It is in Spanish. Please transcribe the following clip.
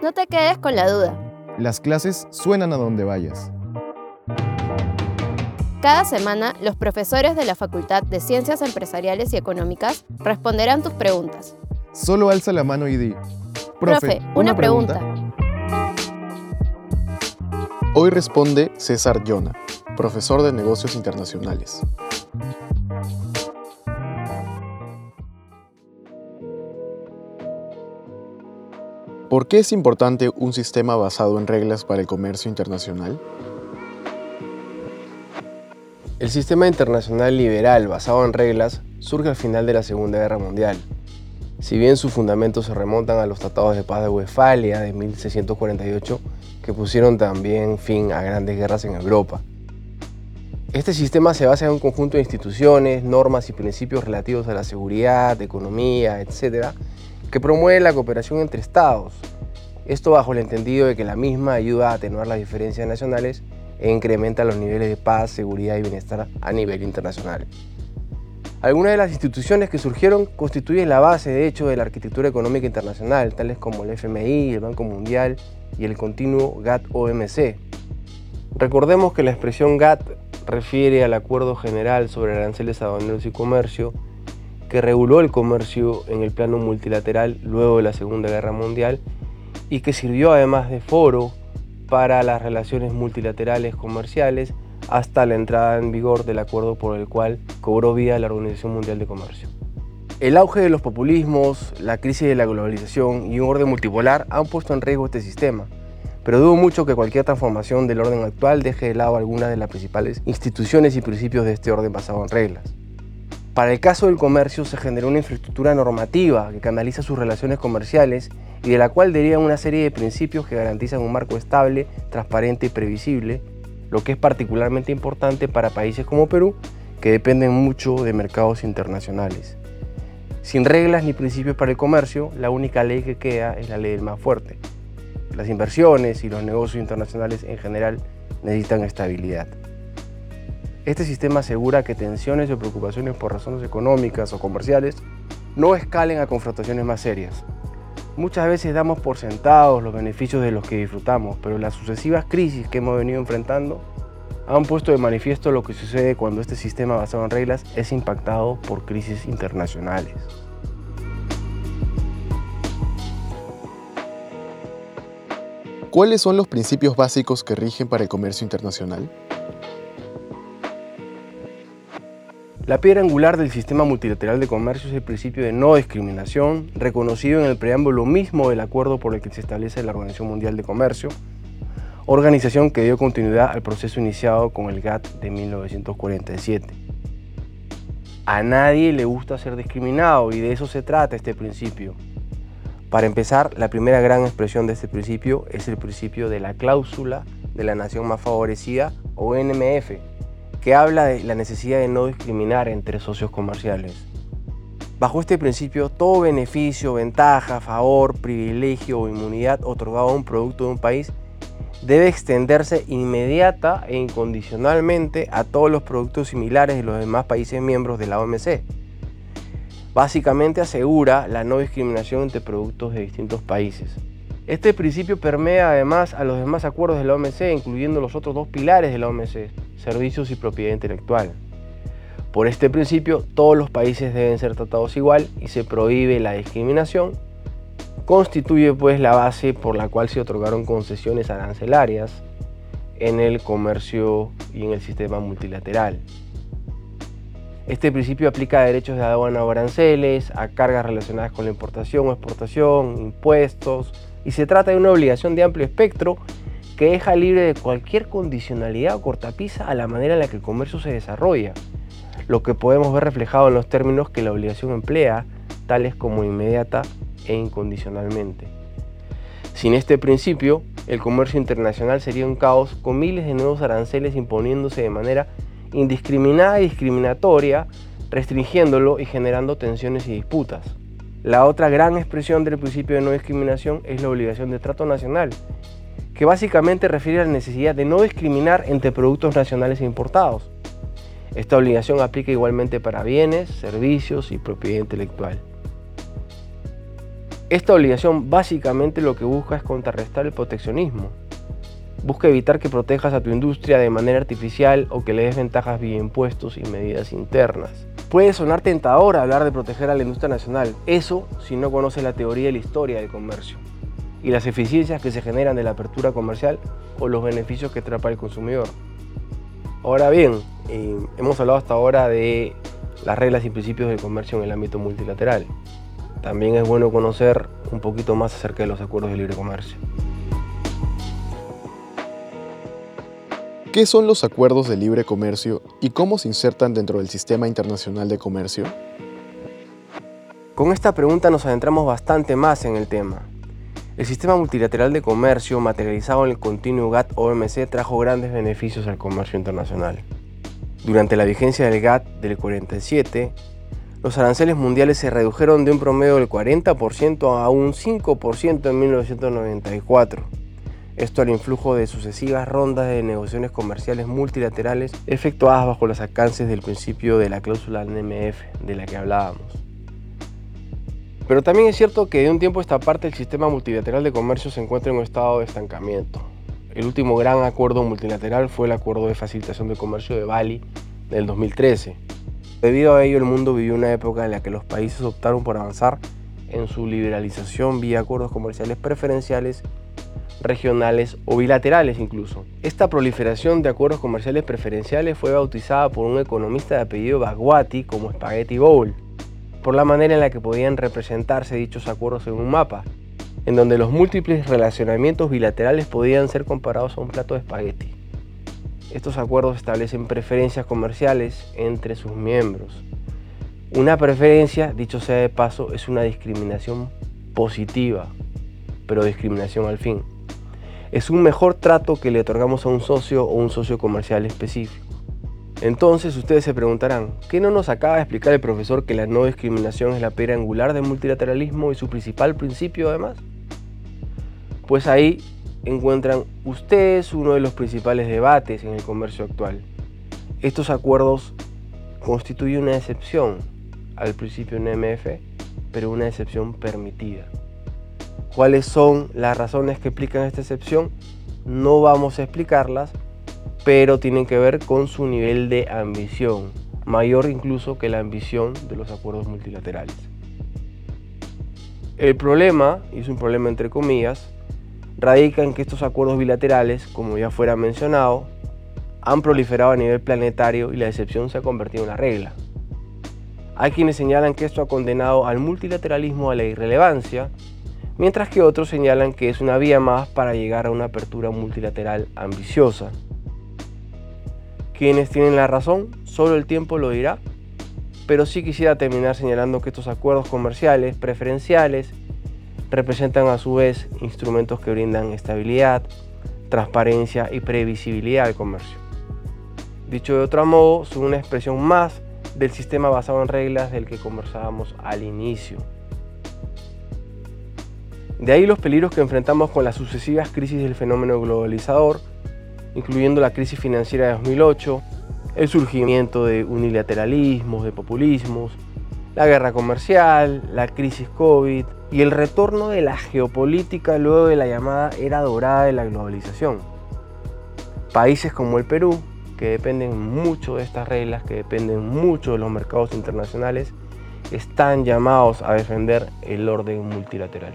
No te quedes con la duda. Las clases suenan a donde vayas. Cada semana, los profesores de la Facultad de Ciencias Empresariales y Económicas responderán tus preguntas. Solo alza la mano y di. Profe, una, pregunta. Hoy responde César Yona, profesor de negocios internacionales. ¿Por qué es importante un sistema basado en reglas para el comercio internacional? El sistema internacional liberal basado en reglas surge al final de la Segunda Guerra Mundial. Si bien sus fundamentos se remontan a los tratados de paz de Westfalia de 1648, que pusieron también fin a grandes guerras en Europa. Este sistema se basa en un conjunto de instituciones, normas y principios relativos a la seguridad, economía, etc., que promueve la cooperación entre estados. Esto bajo el entendido de que la misma ayuda a atenuar las diferencias nacionales e incrementa los niveles de paz, seguridad y bienestar a nivel internacional. Algunas de las instituciones que surgieron constituyen la base, de hecho, de la arquitectura económica internacional, tales como el FMI, el Banco Mundial y el continuo GATT-OMC. Recordemos que la expresión GATT refiere al Acuerdo General sobre Aranceles Aduaneros y Comercio, que reguló el comercio en el plano multilateral luego de la Segunda Guerra Mundial y que sirvió además de foro para las relaciones multilaterales comerciales hasta la entrada en vigor del acuerdo por el cual cobró vida la Organización Mundial de Comercio. El auge de los populismos, la crisis de la globalización y un orden multipolar han puesto en riesgo este sistema, pero dudo mucho que cualquier transformación del orden actual deje de lado algunas de las principales instituciones y principios de este orden basado en reglas. Para el caso del comercio se generó una infraestructura normativa que canaliza sus relaciones comerciales y de la cual derivan una serie de principios que garantizan un marco estable, transparente y previsible, lo que es particularmente importante para países como Perú, que dependen mucho de mercados internacionales. Sin reglas ni principios para el comercio, la única ley que queda es la ley más fuerte. Las inversiones y los negocios internacionales en general necesitan estabilidad. Este sistema asegura que tensiones o preocupaciones por razones económicas o comerciales no escalen a confrontaciones más serias. Muchas veces damos por sentados los beneficios de los que disfrutamos, pero las sucesivas crisis que hemos venido enfrentando han puesto de manifiesto lo que sucede cuando este sistema basado en reglas es impactado por crisis internacionales. ¿Cuáles son los principios básicos que rigen para el comercio internacional? La piedra angular del sistema multilateral de comercio es el principio de no discriminación, reconocido en el preámbulo mismo del acuerdo por el que se establece la Organización Mundial de Comercio, organización que dio continuidad al proceso iniciado con el GATT de 1947. A nadie le gusta ser discriminado y de eso se trata este principio. Para empezar, la primera gran expresión de este principio es el principio de la cláusula de la nación más favorecida o NMF, que habla de la necesidad de no discriminar entre socios comerciales. Bajo este principio, todo beneficio, ventaja, favor, privilegio o inmunidad otorgado a un producto de un país debe extenderse inmediata e incondicionalmente a todos los productos similares de los demás países miembros de la OMC. Básicamente asegura la no discriminación entre productos de distintos países. Este principio permea además a los demás acuerdos de la OMC, incluyendo los otros dos pilares de la OMC, servicios y propiedad intelectual. Por este principio, todos los países deben ser tratados igual y se prohíbe la discriminación. Constituye pues la base por la cual se otorgaron concesiones arancelarias en el comercio y en el sistema multilateral. Este principio aplica a derechos de aduana o aranceles, a cargas relacionadas con la importación o exportación, impuestos, y se trata de una obligación de amplio espectro que deja libre de cualquier condicionalidad o cortapisa a la manera en la que el comercio se desarrolla, lo que podemos ver reflejado en los términos que la obligación emplea, tales como inmediata e incondicionalmente. Sin este principio, el comercio internacional sería un caos con miles de nuevos aranceles imponiéndose de manera indiscriminada y discriminatoria, restringiéndolo y generando tensiones y disputas. La otra gran expresión del principio de no discriminación es la obligación de trato nacional, que básicamente refiere a la necesidad de no discriminar entre productos nacionales e importados. Esta obligación aplica igualmente para bienes, servicios y propiedad intelectual. Esta obligación básicamente lo que busca es contrarrestar el proteccionismo. Busca evitar que protejas a tu industria de manera artificial o que le des ventajas vía impuestos y medidas internas. Puede sonar tentador hablar de proteger a la industria nacional, eso si no conoces la teoría y la historia del comercio y las eficiencias que se generan de la apertura comercial o los beneficios que trae para el consumidor. Ahora bien, eh, hemos hablado hasta ahora de las reglas y principios del comercio en el ámbito multilateral también es bueno conocer un poquito más acerca de los acuerdos de libre comercio. ¿Qué son los acuerdos de libre comercio y cómo se insertan dentro del sistema internacional de comercio? Con esta pregunta nos adentramos bastante más en el tema. El sistema multilateral de comercio materializado en el continuo GATT-OMC trajo grandes beneficios al comercio internacional. Durante la vigencia del GATT del 47, los aranceles mundiales se redujeron de un promedio del 40% a un 5% en 1994. Esto al influjo de sucesivas rondas de negociaciones comerciales multilaterales efectuadas bajo los alcances del principio de la cláusula NMF de la que hablábamos. Pero también es cierto que de un tiempo a esta parte el sistema multilateral de comercio se encuentra en un estado de estancamiento. El último gran acuerdo multilateral fue el Acuerdo de Facilitación de Comercio de Bali del 2013 Debido a ello, el mundo vivió una época en la que los países optaron por avanzar en su liberalización vía acuerdos comerciales preferenciales, regionales o bilaterales incluso. Esta proliferación de acuerdos comerciales preferenciales fue bautizada por un economista de apellido Bagwati como Spaghetti Bowl, por la manera en la que podían representarse dichos acuerdos en un mapa, en donde los múltiples relacionamientos bilaterales podían ser comparados a un plato de espagueti. Estos acuerdos establecen preferencias comerciales entre sus miembros. Una preferencia, dicho sea de paso, es una discriminación positiva, pero discriminación al fin. Es un mejor trato que le otorgamos a un socio o un socio comercial específico. Entonces ustedes se preguntarán, ¿qué no nos acaba de explicar el profesor que la no discriminación es la piedra angular del multilateralismo y su principal principio además? Pues ahí encuentran ustedes uno de los principales debates en el comercio actual. Estos acuerdos constituyen una excepción al principio NMF, pero una excepción permitida. ¿Cuáles son las razones que explican esta excepción? No vamos a explicarlas, pero tienen que ver con su nivel de ambición, mayor incluso que la ambición de los acuerdos multilaterales. El problema, y es un problema entre comillas, radica en que estos acuerdos bilaterales, como ya fuera mencionado, han proliferado a nivel planetario y la excepción se ha convertido en la regla. Hay quienes señalan que esto ha condenado al multilateralismo a la irrelevancia, mientras que otros señalan que es una vía más para llegar a una apertura multilateral ambiciosa. Quienes tienen la razón, solo el tiempo lo dirá, pero sí quisiera terminar señalando que estos acuerdos comerciales preferenciales representan a su vez instrumentos que brindan estabilidad, transparencia y previsibilidad al comercio. Dicho de otro modo, son una expresión más del sistema basado en reglas del que conversábamos al inicio. De ahí los peligros que enfrentamos con las sucesivas crisis del fenómeno globalizador, incluyendo la crisis financiera de 2008, el surgimiento de unilateralismos, de populismos, la guerra comercial, la crisis COVID y el retorno de la geopolítica luego de la llamada era dorada de la globalización. Países como el Perú, que dependen mucho de estas reglas, que dependen mucho de los mercados internacionales, están llamados a defender el orden multilateral.